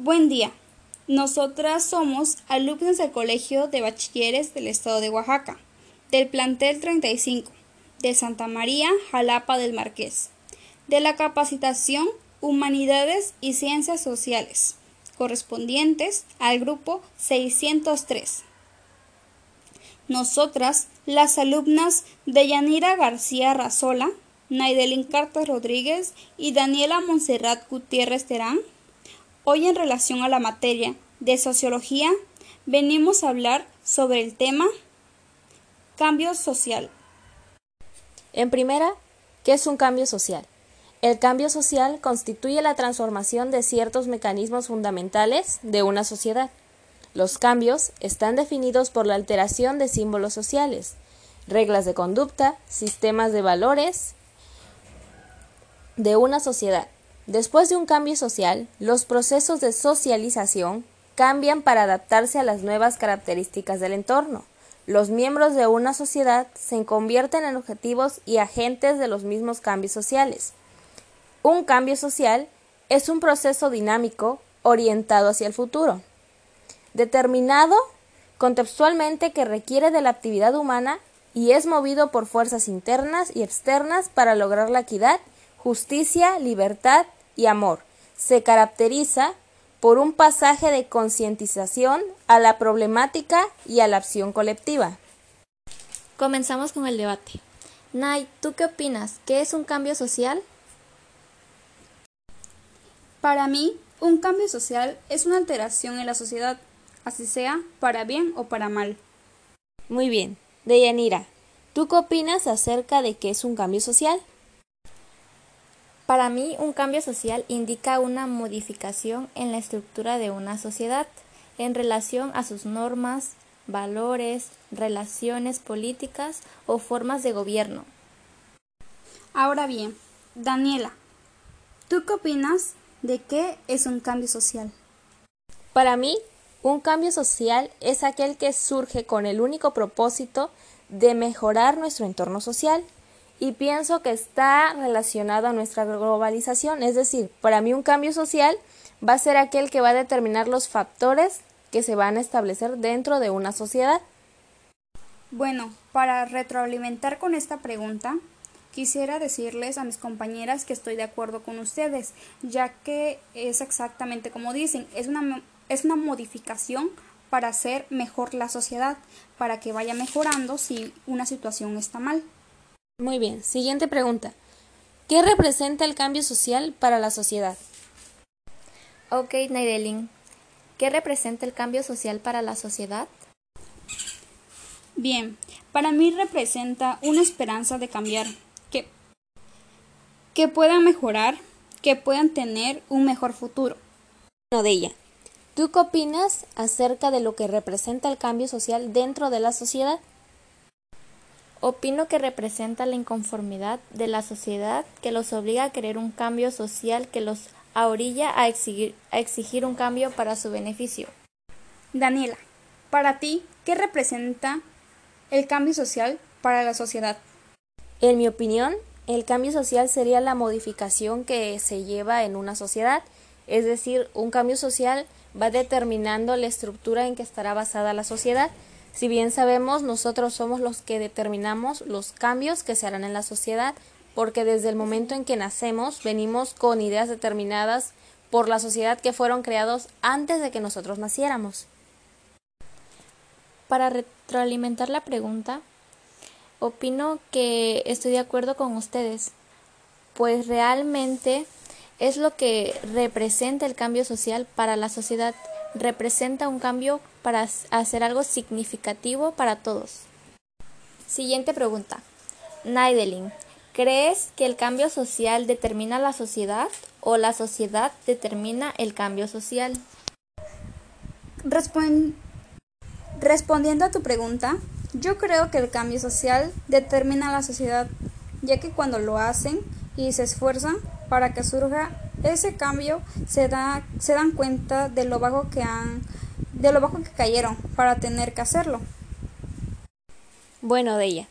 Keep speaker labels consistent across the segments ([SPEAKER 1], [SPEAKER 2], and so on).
[SPEAKER 1] Buen día. Nosotras somos alumnos del Colegio de Bachilleres del Estado de Oaxaca, del plantel 35, de Santa María, Jalapa del Marqués, de la capacitación Humanidades y Ciencias Sociales, correspondientes al grupo 603. Nosotras, las alumnas de Yanira García Razola, Naidelin Carta Rodríguez y Daniela Monserrat Gutiérrez Terán, Hoy en relación a la materia de sociología venimos a hablar sobre el tema cambio social.
[SPEAKER 2] En primera, ¿qué es un cambio social? El cambio social constituye la transformación de ciertos mecanismos fundamentales de una sociedad. Los cambios están definidos por la alteración de símbolos sociales, reglas de conducta, sistemas de valores de una sociedad Después de un cambio social, los procesos de socialización cambian para adaptarse a las nuevas características del entorno. Los miembros de una sociedad se convierten en objetivos y agentes de los mismos cambios sociales. Un cambio social es un proceso dinámico orientado hacia el futuro, determinado contextualmente que requiere de la actividad humana y es movido por fuerzas internas y externas para lograr la equidad, justicia, libertad y amor. Se caracteriza por un pasaje de concientización a la problemática y a la acción colectiva.
[SPEAKER 3] Comenzamos con el debate. Nay, ¿tú qué opinas? ¿Qué es un cambio social?
[SPEAKER 1] Para mí, un cambio social es una alteración en la sociedad, así sea para bien o para mal.
[SPEAKER 2] Muy bien. Deyanira, ¿tú qué opinas acerca de qué es un cambio social?
[SPEAKER 3] Para mí, un cambio social indica una modificación en la estructura de una sociedad en relación a sus normas, valores, relaciones políticas o formas de gobierno.
[SPEAKER 1] Ahora bien, Daniela, ¿tú qué opinas de qué es un cambio social?
[SPEAKER 2] Para mí, un cambio social es aquel que surge con el único propósito de mejorar nuestro entorno social y pienso que está relacionado a nuestra globalización. Es decir, para mí un cambio social va a ser aquel que va a determinar los factores que se van a establecer dentro de una sociedad.
[SPEAKER 1] Bueno, para retroalimentar con esta pregunta, quisiera decirles a mis compañeras que estoy de acuerdo con ustedes, ya que es exactamente como dicen, es una, es una modificación para hacer mejor la sociedad, para que vaya mejorando si una situación está mal.
[SPEAKER 2] Muy bien, siguiente pregunta. ¿Qué representa el cambio social para la sociedad?
[SPEAKER 3] Ok, Naidelin. ¿Qué representa el cambio social para la sociedad?
[SPEAKER 1] Bien, para mí representa una esperanza de cambiar, que, que puedan mejorar, que puedan tener un mejor futuro.
[SPEAKER 2] Bueno, de ella. ¿Tú qué opinas acerca de lo que representa el cambio social dentro de la sociedad?
[SPEAKER 3] Opino que representa la inconformidad de la sociedad que los obliga a querer un cambio social que los orilla a exigir, a exigir un cambio para su beneficio.
[SPEAKER 1] Daniela, para ti, ¿qué representa el cambio social para la sociedad?
[SPEAKER 2] En mi opinión, el cambio social sería la modificación que se lleva en una sociedad, es decir, un cambio social va determinando la estructura en que estará basada la sociedad si bien sabemos, nosotros somos los que determinamos los cambios que se harán en la sociedad, porque desde el momento en que nacemos venimos con ideas determinadas por la sociedad que fueron creados antes de que nosotros naciéramos.
[SPEAKER 3] Para retroalimentar la pregunta, opino que estoy de acuerdo con ustedes, pues realmente es lo que representa el cambio social para la sociedad representa un cambio para hacer algo significativo para todos. Siguiente pregunta. Naidelin, ¿crees que el cambio social determina la sociedad o la sociedad determina el cambio social?
[SPEAKER 1] respondiendo a tu pregunta, yo creo que el cambio social determina la sociedad, ya que cuando lo hacen y se esfuerzan para que surja ese cambio se, da, se dan cuenta de lo bajo que han de lo bajo que cayeron para tener que hacerlo.
[SPEAKER 2] Bueno, de ella.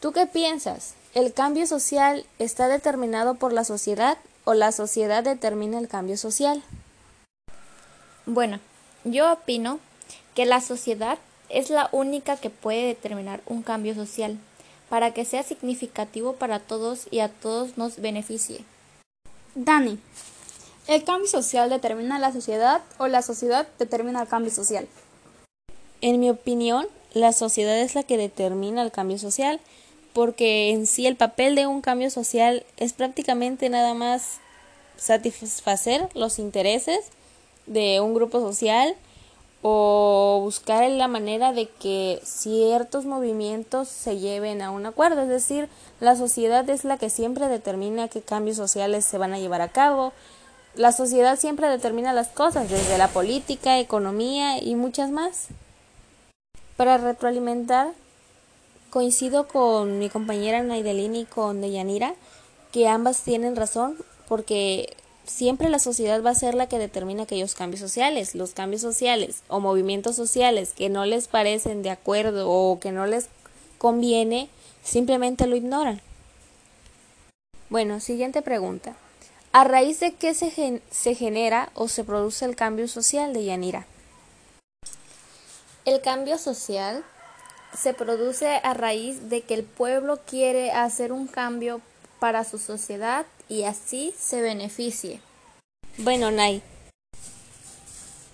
[SPEAKER 2] ¿Tú qué piensas? ¿El cambio social está determinado por la sociedad o la sociedad determina el cambio social?
[SPEAKER 3] Bueno, yo opino que la sociedad es la única que puede determinar un cambio social para que sea significativo para todos y a todos nos beneficie.
[SPEAKER 1] Dani, ¿el cambio social determina la sociedad o la sociedad determina el cambio social?
[SPEAKER 2] En mi opinión, la sociedad es la que determina el cambio social, porque en sí el papel de un cambio social es prácticamente nada más satisfacer los intereses de un grupo social o buscar la manera de que ciertos movimientos se lleven a un acuerdo. Es decir, la sociedad es la que siempre determina qué cambios sociales se van a llevar a cabo. La sociedad siempre determina las cosas, desde la política, economía y muchas más. Para retroalimentar, coincido con mi compañera Naidelin y con Deyanira, que ambas tienen razón, porque siempre la sociedad va a ser la que determina aquellos cambios sociales. Los cambios sociales o movimientos sociales que no les parecen de acuerdo o que no les conviene, simplemente lo ignoran. Bueno, siguiente pregunta. ¿A raíz de qué se, se genera o se produce el cambio social de Yanira?
[SPEAKER 3] El cambio social se produce a raíz de que el pueblo quiere hacer un cambio para su sociedad y así se beneficie.
[SPEAKER 2] Bueno, Nay,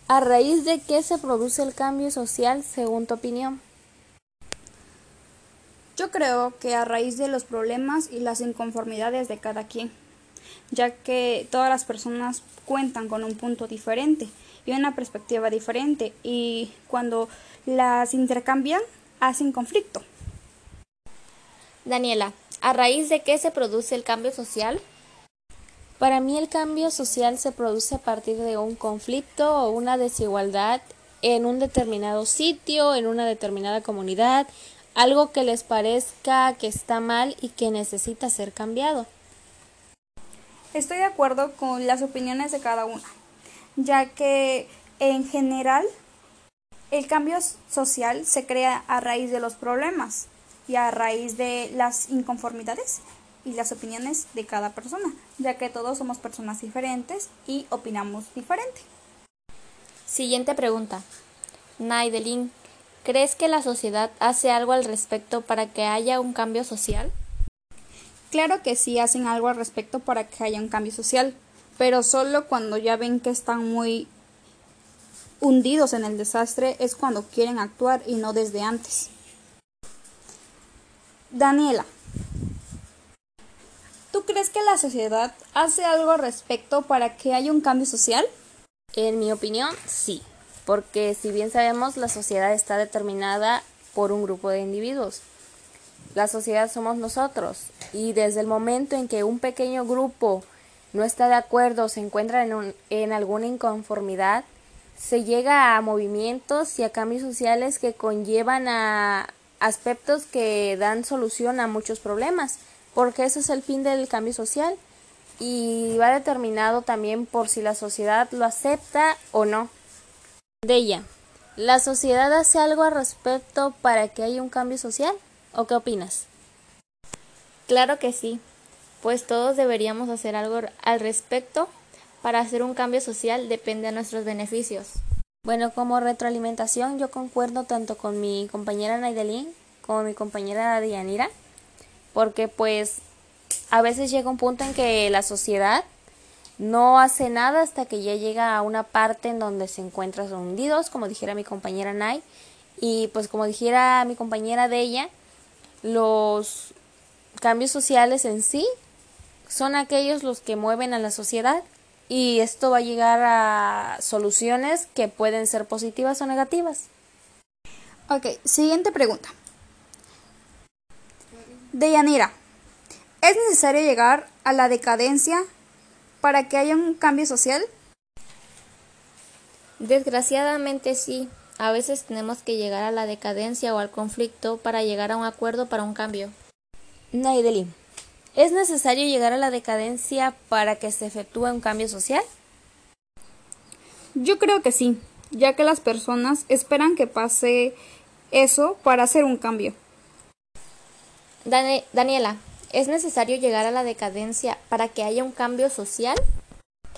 [SPEAKER 2] ¿a raíz de qué se produce el cambio social según tu opinión?
[SPEAKER 1] Yo creo que a raíz de los problemas y las inconformidades de cada quien, ya que todas las personas cuentan con un punto diferente y una perspectiva diferente y cuando las intercambian hacen conflicto.
[SPEAKER 3] Daniela, ¿a raíz de qué se produce el cambio social?
[SPEAKER 2] Para mí el cambio social se produce a partir de un conflicto o una desigualdad en un determinado sitio, en una determinada comunidad, algo que les parezca que está mal y que necesita ser cambiado.
[SPEAKER 1] Estoy de acuerdo con las opiniones de cada una, ya que en general el cambio social se crea a raíz de los problemas y a raíz de las inconformidades y las opiniones de cada persona, ya que todos somos personas diferentes y opinamos diferente.
[SPEAKER 3] Siguiente pregunta. Naidelin, ¿crees que la sociedad hace algo al respecto para que haya un cambio social?
[SPEAKER 1] Claro que sí hacen algo al respecto para que haya un cambio social, pero solo cuando ya ven que están muy hundidos en el desastre es cuando quieren actuar y no desde antes. Daniela, ¿Tú crees que la sociedad hace algo al respecto para que haya un cambio social?
[SPEAKER 2] En mi opinión, sí, porque si bien sabemos, la sociedad está determinada por un grupo de individuos. La sociedad somos nosotros y desde el momento en que un pequeño grupo no está de acuerdo se encuentra en, en alguna inconformidad, se llega a movimientos y a cambios sociales que conllevan a aspectos que dan solución a muchos problemas porque ese es el fin del cambio social y va determinado también por si la sociedad lo acepta o no. De ella, ¿la sociedad hace algo al respecto para que haya un cambio social? ¿O qué opinas?
[SPEAKER 3] Claro que sí, pues todos deberíamos hacer algo al respecto para hacer un cambio social depende de nuestros beneficios.
[SPEAKER 2] Bueno, como retroalimentación yo concuerdo tanto con mi compañera Naidelin como mi compañera Dianira porque pues a veces llega un punto en que la sociedad no hace nada hasta que ya llega a una parte en donde se encuentran hundidos, como dijera mi compañera Nay, y pues como dijera mi compañera de ella, los cambios sociales en sí son aquellos los que mueven a la sociedad y esto va a llegar a soluciones que pueden ser positivas o negativas.
[SPEAKER 1] Ok, siguiente pregunta. Deyanira, ¿es necesario llegar a la decadencia para que haya un cambio social?
[SPEAKER 3] Desgraciadamente sí. A veces tenemos que llegar a la decadencia o al conflicto para llegar a un acuerdo para un cambio.
[SPEAKER 2] Naidelin, ¿es necesario llegar a la decadencia para que se efectúe un cambio social?
[SPEAKER 1] Yo creo que sí, ya que las personas esperan que pase eso para hacer un cambio.
[SPEAKER 3] Daniela, ¿es necesario llegar a la decadencia para que haya un cambio social?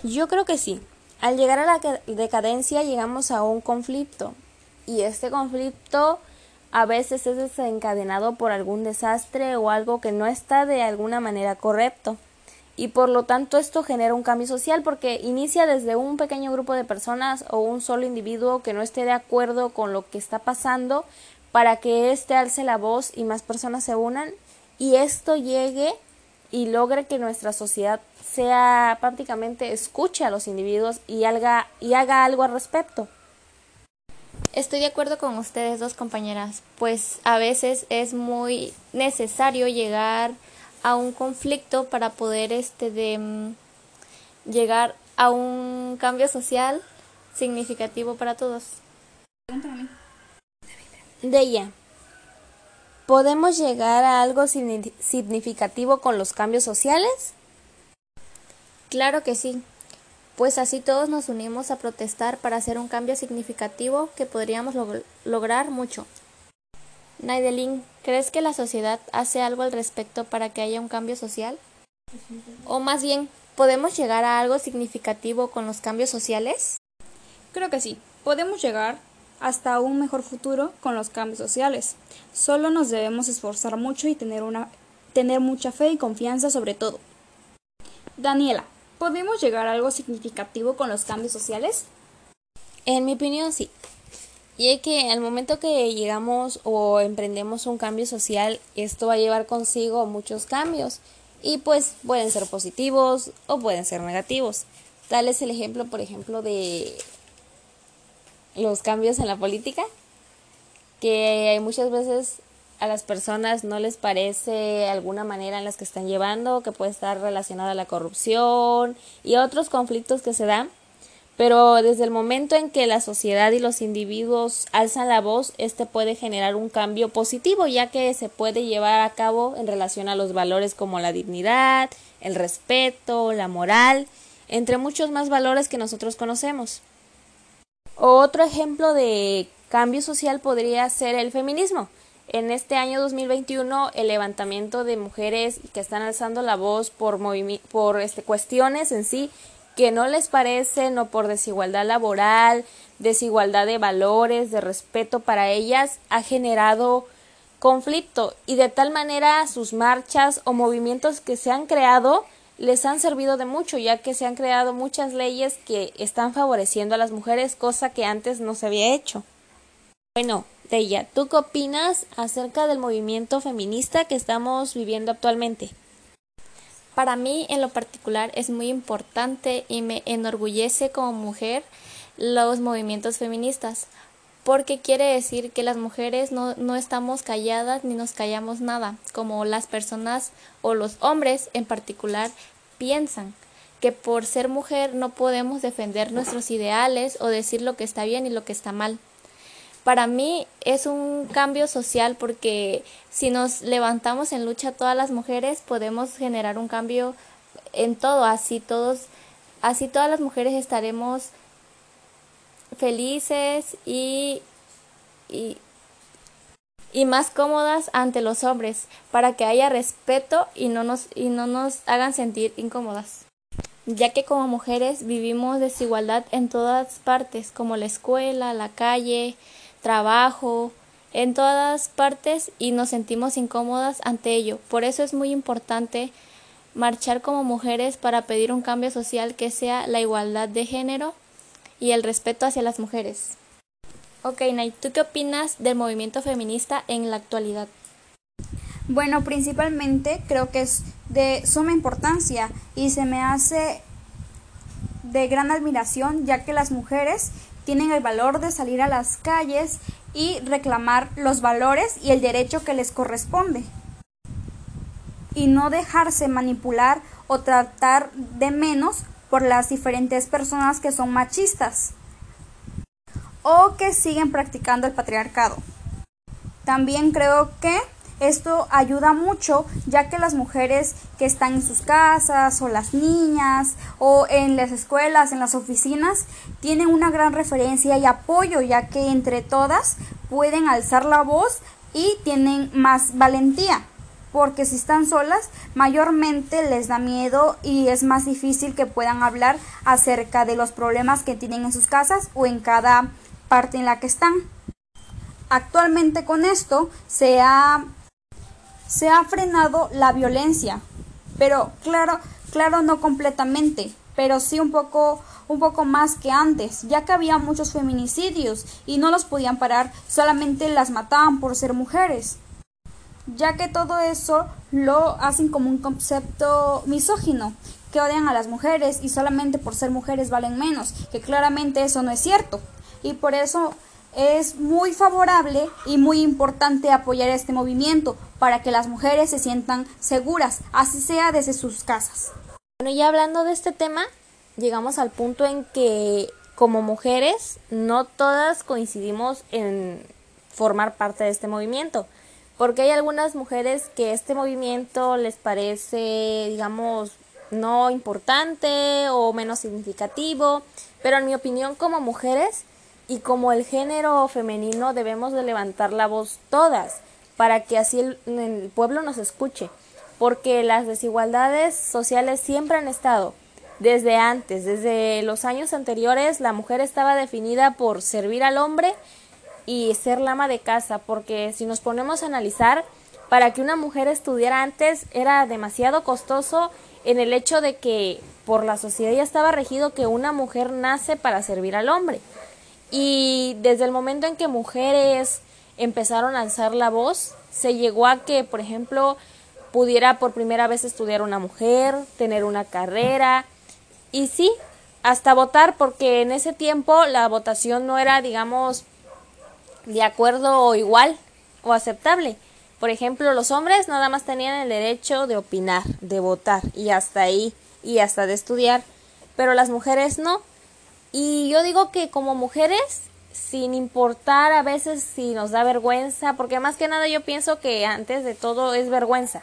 [SPEAKER 2] Yo creo que sí. Al llegar a la decadencia llegamos a un conflicto y este conflicto a veces es desencadenado por algún desastre o algo que no está de alguna manera correcto y por lo tanto esto genera un cambio social porque inicia desde un pequeño grupo de personas o un solo individuo que no esté de acuerdo con lo que está pasando para que éste alce la voz y más personas se unan y esto llegue y logre que nuestra sociedad sea prácticamente escuche a los individuos y haga, y haga algo al respecto.
[SPEAKER 3] Estoy de acuerdo con ustedes dos compañeras, pues a veces es muy necesario llegar a un conflicto para poder este de mm, llegar a un cambio social significativo para todos.
[SPEAKER 2] De ella. ¿Podemos llegar a algo significativo con los cambios sociales?
[SPEAKER 3] Claro que sí, pues así todos nos unimos a protestar para hacer un cambio significativo que podríamos lograr mucho. Naidelin, ¿crees que la sociedad hace algo al respecto para que haya un cambio social? O más bien, ¿podemos llegar a algo significativo con los cambios sociales?
[SPEAKER 1] Creo que sí. Podemos llegar hasta un mejor futuro con los cambios sociales. Solo nos debemos esforzar mucho y tener, una, tener mucha fe y confianza sobre todo. Daniela, ¿podemos llegar a algo significativo con los cambios sociales?
[SPEAKER 2] En mi opinión, sí. Y es que al momento que llegamos o emprendemos un cambio social, esto va a llevar consigo muchos cambios. Y pues pueden ser positivos o pueden ser negativos. Tal es el ejemplo, por ejemplo, de los cambios en la política, que muchas veces a las personas no les parece alguna manera en las que están llevando, que puede estar relacionada a la corrupción y otros conflictos que se dan pero desde el momento en que la sociedad y los individuos alzan la voz, este puede generar un cambio positivo, ya que se puede llevar a cabo en relación a los valores como la dignidad, el respeto, la moral, entre muchos más valores que nosotros conocemos. Otro ejemplo de cambio social podría ser el feminismo. En este año 2021, el levantamiento de mujeres que están alzando la voz por, por este, cuestiones en sí que no les parecen o por desigualdad laboral, desigualdad de valores, de respeto para ellas, ha generado conflicto y de tal manera sus marchas o movimientos que se han creado les han servido de mucho, ya que se han creado muchas leyes que están favoreciendo a las mujeres, cosa que antes no se había hecho. Bueno, Deya, ¿tú qué opinas acerca del movimiento feminista que estamos viviendo actualmente?
[SPEAKER 3] Para mí en lo particular es muy importante y me enorgullece como mujer los movimientos feministas, porque quiere decir que las mujeres no, no, estamos calladas ni nos callamos nada, como las personas o los hombres en particular piensan que por ser mujer no podemos defender nuestros ideales o decir lo que está bien y lo que está mal. Para mí es un cambio social porque si nos levantamos en lucha todas las mujeres podemos generar un cambio en todo, así todos así todas las mujeres estaremos felices y, y, y más cómodas ante los hombres para que haya respeto y no nos y no nos hagan sentir incómodas ya que como mujeres vivimos desigualdad en todas partes como la escuela, la calle, trabajo, en todas partes y nos sentimos incómodas ante ello. Por eso es muy importante marchar como mujeres para pedir un cambio social que sea la igualdad de género y el respeto hacia las mujeres. Ok, Nay, ¿tú qué opinas del movimiento feminista en la actualidad?
[SPEAKER 1] Bueno, principalmente creo que es de suma importancia y se me hace de gran admiración ya que las mujeres tienen el valor de salir a las calles y reclamar los valores y el derecho que les corresponde. Y no dejarse manipular o tratar de menos por las diferentes personas que son machistas o que siguen practicando el patriarcado. También creo que esto ayuda mucho ya que las mujeres que están en sus casas o las niñas o en las escuelas, en las oficinas, tienen una gran referencia y apoyo ya que entre todas pueden alzar la voz y tienen más valentía. porque si están solas, mayormente les da miedo y es más difícil que puedan hablar acerca de los problemas que tienen en sus casas o en cada parte en la que están. Actualmente con esto se ha, se ha frenado la violencia, pero claro, claro no completamente, pero sí un poco un poco más que antes, ya que había muchos feminicidios y no los podían parar, solamente las mataban por ser mujeres ya que todo eso lo hacen como un concepto misógino, que odian a las mujeres y solamente por ser mujeres valen menos, que claramente eso no es cierto. Y por eso es muy favorable y muy importante apoyar este movimiento para que las mujeres se sientan seguras, así sea desde sus casas.
[SPEAKER 2] Bueno, ya hablando de este tema, llegamos al punto en que como mujeres no todas coincidimos en formar parte de este movimiento porque hay algunas mujeres que este movimiento les parece, digamos, no importante o menos significativo, pero en mi opinión como mujeres y como el género femenino debemos de levantar la voz todas para que así el, el pueblo nos escuche, porque las desigualdades sociales siempre han estado. Desde antes, desde los años anteriores, la mujer estaba definida por servir al hombre y ser la ama de casa, porque si nos ponemos a analizar, para que una mujer estudiara antes era demasiado costoso en el hecho de que por la sociedad ya estaba regido que una mujer nace para servir al hombre. Y desde el momento en que mujeres empezaron a alzar la voz, se llegó a que, por ejemplo, pudiera por primera vez estudiar una mujer, tener una carrera y sí, hasta votar, porque en ese tiempo la votación no era, digamos, de acuerdo o igual o aceptable. Por ejemplo, los hombres nada más tenían el derecho de opinar, de votar y hasta ahí y hasta de estudiar, pero las mujeres no. Y yo digo que como mujeres, sin importar a veces si nos da vergüenza, porque más que nada yo pienso que antes de todo es vergüenza.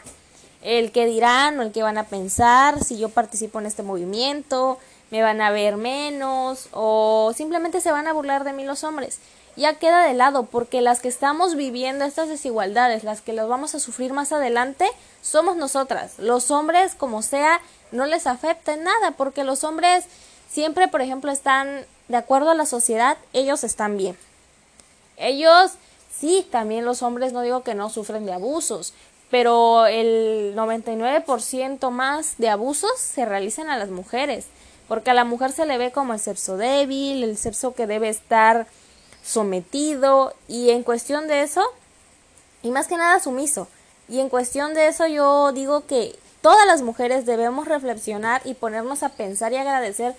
[SPEAKER 2] El que dirán o el que van a pensar si yo participo en este movimiento, me van a ver menos o simplemente se van a burlar de mí los hombres ya queda de lado porque las que estamos viviendo estas desigualdades, las que las vamos a sufrir más adelante, somos nosotras. Los hombres, como sea, no les afecta en nada porque los hombres siempre, por ejemplo, están de acuerdo a la sociedad, ellos están bien. Ellos, sí, también los hombres no digo que no sufren de abusos, pero el 99% más de abusos se realizan a las mujeres, porque a la mujer se le ve como el sexo débil, el sexo que debe estar sometido y en cuestión de eso, y más que nada sumiso, y en cuestión de eso yo digo que todas las mujeres debemos reflexionar y ponernos a pensar y agradecer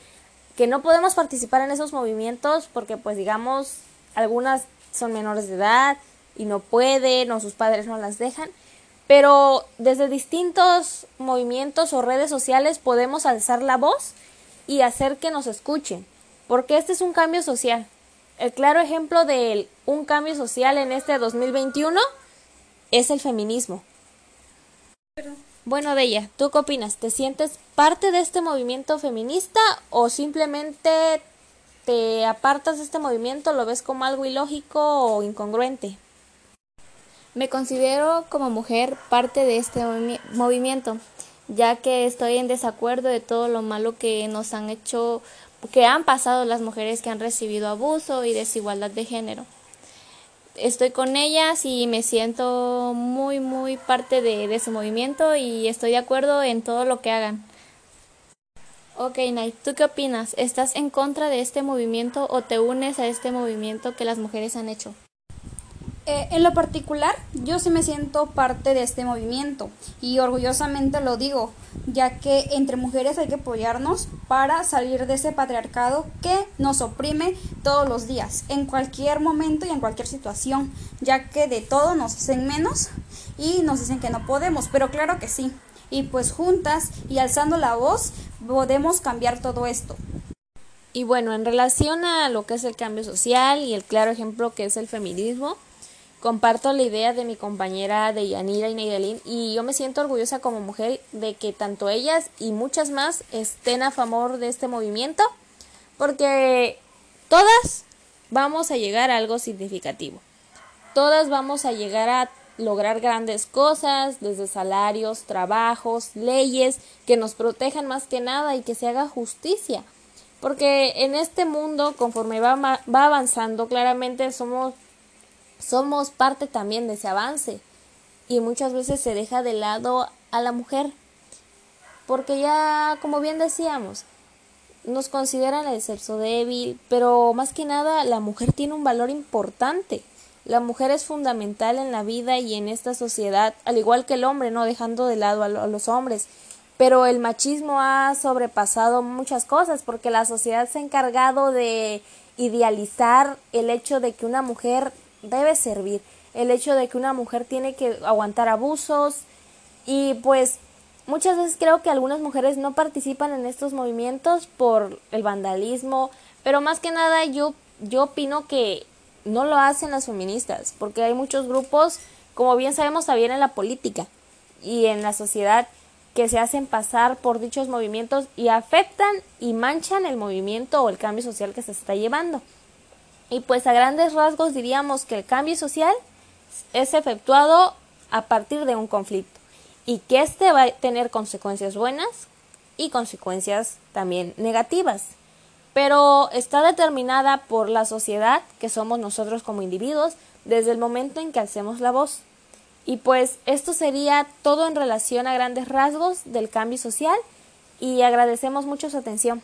[SPEAKER 2] que no podemos participar en esos movimientos porque pues digamos algunas son menores de edad y no pueden o sus padres no las dejan, pero desde distintos movimientos o redes sociales podemos alzar la voz y hacer que nos escuchen, porque este es un cambio social, el claro ejemplo de un cambio social en este 2021 es el feminismo. Bueno, Deya, ¿tú qué opinas? ¿Te sientes parte de este movimiento feminista o simplemente te apartas de este movimiento, lo ves como algo ilógico o incongruente?
[SPEAKER 3] Me considero como mujer parte de este movimiento, ya que estoy en desacuerdo de todo lo malo que nos han hecho que han pasado las mujeres que han recibido abuso y desigualdad de género. Estoy con ellas y me siento muy, muy parte de, de su movimiento y estoy de acuerdo en todo lo que hagan. Ok, Night, ¿tú qué opinas? ¿Estás en contra de este movimiento o te unes a este movimiento que las mujeres han hecho?
[SPEAKER 1] Eh, en lo particular, yo sí me siento parte de este movimiento y orgullosamente lo digo, ya que entre mujeres hay que apoyarnos para salir de ese patriarcado que nos oprime todos los días, en cualquier momento y en cualquier situación, ya que de todo nos hacen menos y nos dicen que no podemos, pero claro que sí. Y pues juntas y alzando la voz podemos cambiar todo esto.
[SPEAKER 2] Y bueno, en relación a lo que es el cambio social y el claro ejemplo que es el feminismo, Comparto la idea de mi compañera de Yanira y Neidelin y yo me siento orgullosa como mujer de que tanto ellas y muchas más estén a favor de este movimiento porque todas vamos a llegar a algo significativo. Todas vamos a llegar a lograr grandes cosas, desde salarios, trabajos, leyes que nos protejan más que nada y que se haga justicia. Porque en este mundo, conforme va, va avanzando, claramente somos, somos parte también de ese avance. Y muchas veces se deja de lado a la mujer. Porque ya, como bien decíamos, nos consideran el sexo débil, pero más que nada la mujer tiene un valor importante. La mujer es fundamental en la vida y en esta sociedad, al igual que el hombre, no dejando de lado a, los hombres. Pero el machismo ha sobrepasado muchas cosas porque la sociedad se ha encargado de idealizar el hecho de que una mujer debe servir, el hecho de que una mujer tiene que aguantar abusos y pues Muchas veces creo que algunas mujeres no participan en estos movimientos por el vandalismo, pero más que nada yo, yo opino que no lo hacen las feministas, porque hay muchos grupos, como bien sabemos también en la política y en la sociedad, que se hacen pasar por dichos movimientos y afectan y manchan el movimiento o el cambio social que se está llevando. Y pues a grandes rasgos diríamos que el cambio social es efectuado a partir de un conflicto y que este va a tener consecuencias buenas y consecuencias también negativas. Pero está determinada por la sociedad que somos nosotros como individuos desde el momento en que hacemos la voz. Y pues esto sería todo en relación a grandes rasgos del cambio social y agradecemos mucho su atención.